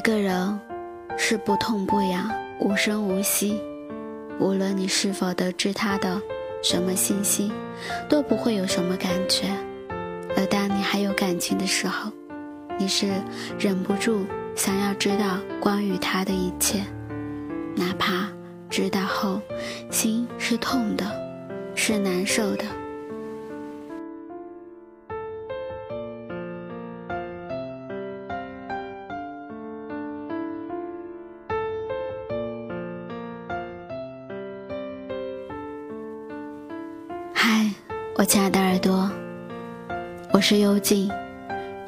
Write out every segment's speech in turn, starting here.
一个人是不痛不痒、无声无息，无论你是否得知他的什么信息。都不会有什么感觉，而当你还有感情的时候，你是忍不住想要知道关于他的一切，哪怕知道后心是痛的，是难受的。嗨，我亲爱的耳朵，我是幽静，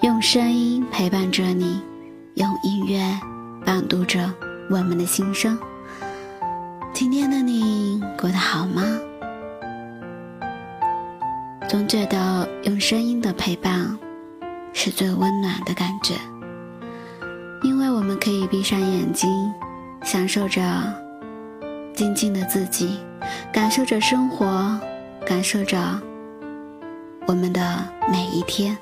用声音陪伴着你，用音乐伴读着我们的心声。今天的你过得好吗？总觉得用声音的陪伴是最温暖的感觉，因为我们可以闭上眼睛，享受着静静的自己，感受着生活。感受着我们的每一天。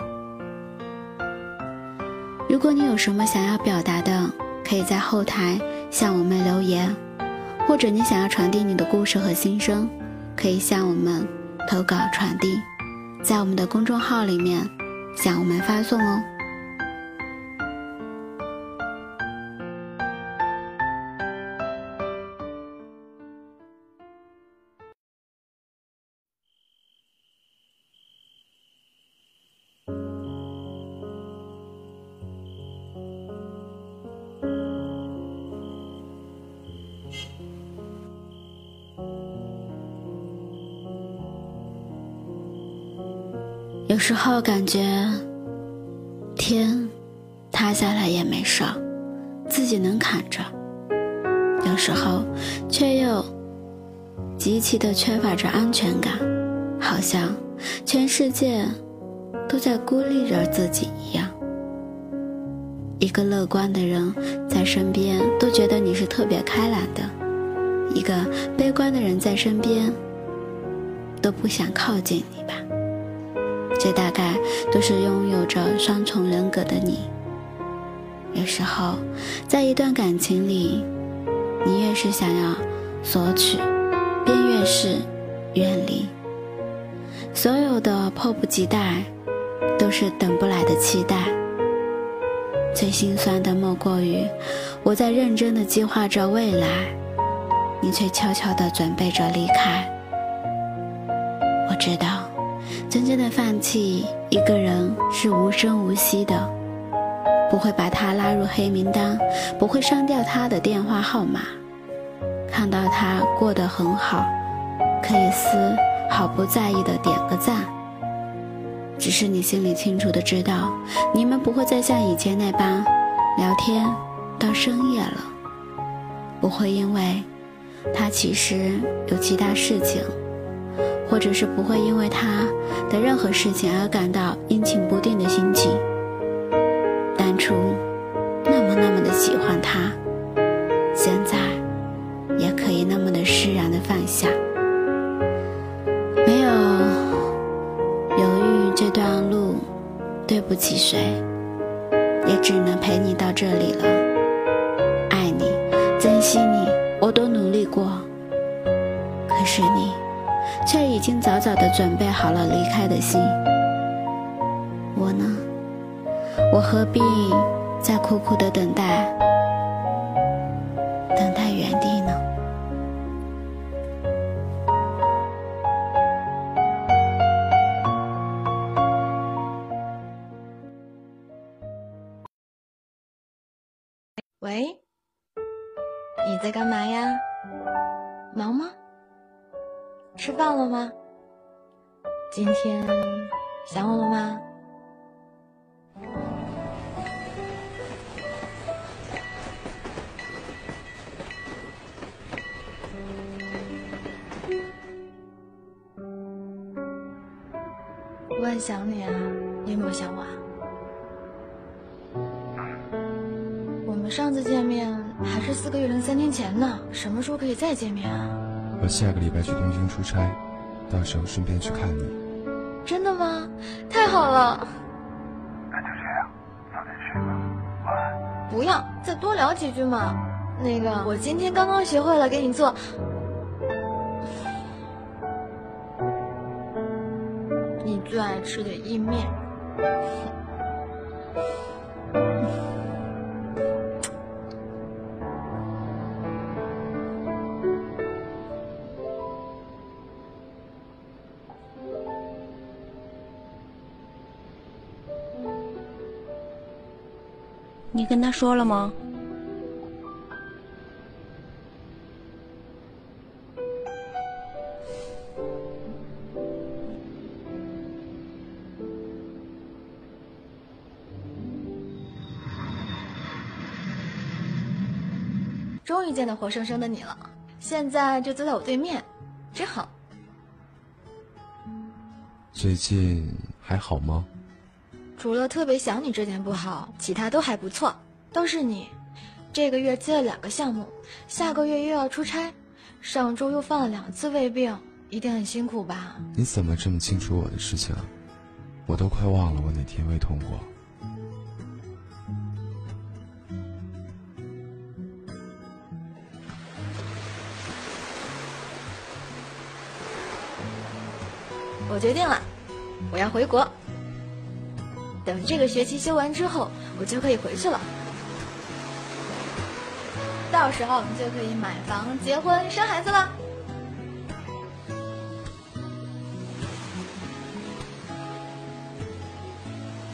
如果你有什么想要表达的，可以在后台向我们留言；或者你想要传递你的故事和心声，可以向我们投稿传递，在我们的公众号里面向我们发送哦。有时候感觉天塌下来也没事，自己能扛着；有时候却又极其的缺乏着安全感，好像全世界都在孤立着自己一样。一个乐观的人在身边，都觉得你是特别开朗的；一个悲观的人在身边，都不想靠近你吧。这大概都是拥有着双重人格的你。有时候，在一段感情里，你越是想要索取，便越是远离。所有的迫不及待，都是等不来的期待。最心酸的莫过于，我在认真的计划着未来，你却悄悄地准备着离开。我知道。真正的放弃一个人是无声无息的，不会把他拉入黑名单，不会删掉他的电话号码。看到他过得很好，可以丝毫不在意的点个赞。只是你心里清楚的知道，你们不会再像以前那般聊天到深夜了，不会因为他其实有其他事情。或者是不会因为他的任何事情而感到阴晴不定的心情。当初那么那么的喜欢他，现在也可以那么的释然的放下。没有犹豫这段路，对不起谁，也只能陪你到这里了。爱你，珍惜你，我都努力过，可是你。却已经早早的准备好了离开的心，我呢？我何必再苦苦的等待，等待原地呢？喂，你在干嘛呀？忙吗？吃饭了吗？今天想我了吗？我很想你啊，你有没有想我啊？我们上次见面还是四个月零三天前呢，什么时候可以再见面啊？我下个礼拜去东京出差，到时候顺便去看你。真的吗？太好了！那就这样，早点睡吧，晚安。不要，再多聊几句嘛。那个，我今天刚刚学会了给你做你最爱吃的意面。你跟他说了吗？终于见到活生生的你了，现在就坐在我对面，真好。最近还好吗？除了特别想你这点不好，其他都还不错。都是你，这个月接了两个项目，下个月又要出差，上周又犯了两次胃病，一定很辛苦吧？你怎么这么清楚我的事情啊？我都快忘了我哪天胃痛过。我决定了，我要回国。等这个学期修完之后，我就可以回去了。到时候我们就可以买房、结婚、生孩子了。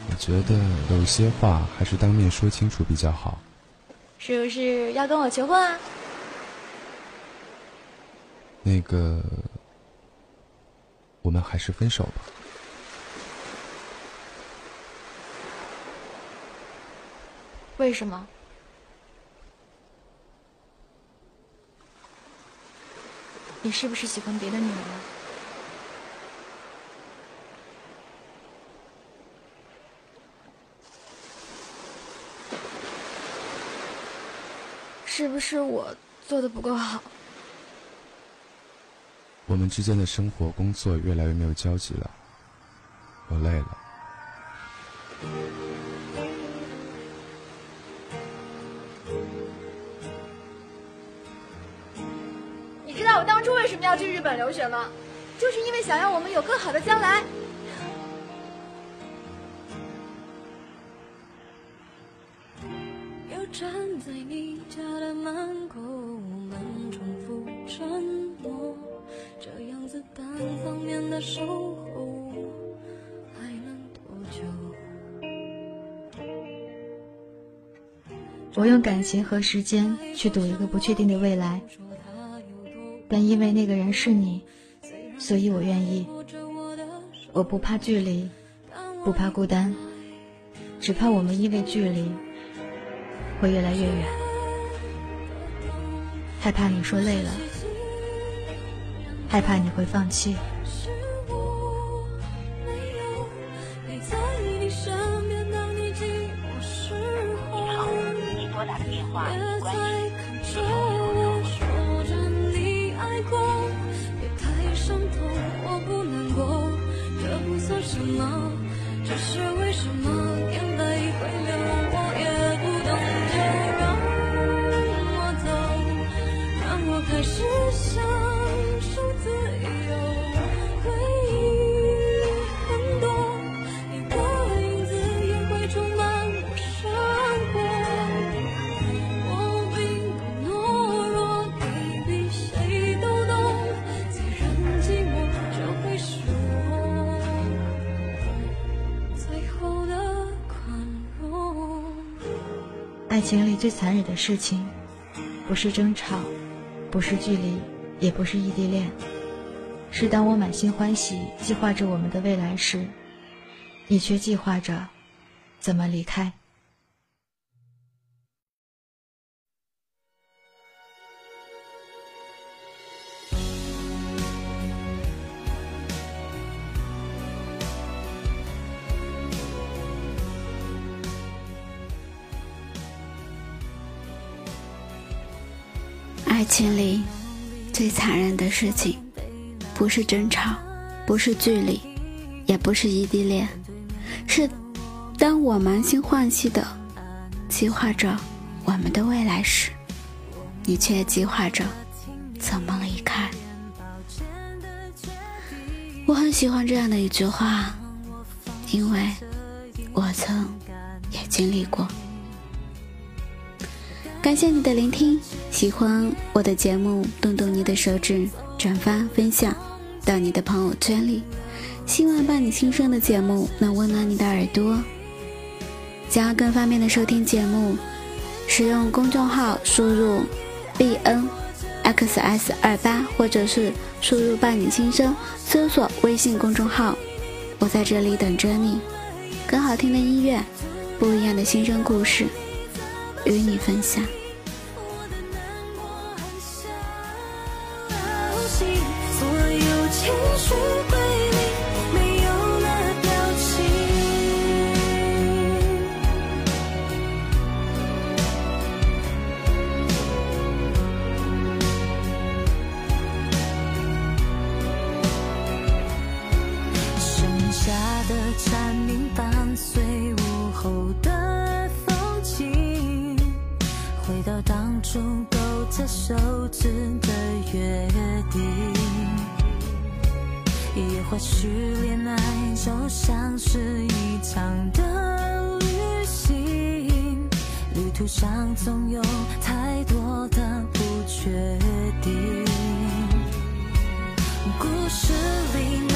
我觉得有些话还是当面说清楚比较好。是不是要跟我求婚啊？那个，我们还是分手吧。为什么？你是不是喜欢别的女人了？是不是我做的不够好？我们之间的生活、工作越来越没有交集了，我累了。什么要去日本留学吗？就是因为想要我们有更好的将来。又站在你家的门口，我们重复沉默，这样子单方面的守候，还能多久？我用感情和时间去赌一个不确定的未来，但因为那个人是你，所以我愿意。我不怕距离，不怕孤单，只怕我们因为距离会越来越远。害怕你说累了，害怕你会放弃。爱情里最残忍的事情，不是争吵，不是距离，也不是异地恋，是当我满心欢喜计划着我们的未来时，你却计划着怎么离开。爱情里最残忍的事情，不是争吵，不是距离，也不是异地恋，是当我满心欢喜的计划着我们的未来时，你却计划着怎么离开。我很喜欢这样的一句话，因为我曾也经历过。感谢你的聆听，喜欢我的节目，动动你的手指，转发分享到你的朋友圈里。希望伴你心声的节目能温暖你的耳朵。想要更方便的收听节目，使用公众号输入 b n x s 二八，或者是输入伴你心声，搜索微信公众号，我在这里等着你。更好听的音乐，不一样的心声故事。与你分享。剩下的蝉鸣伴随午后的风景，回到当初勾着手指的约定。也或许恋爱就像是一场的旅行旅途上总有太多的不确定。故事里